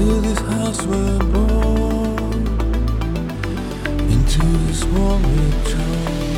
into this house we're born, into this world we're.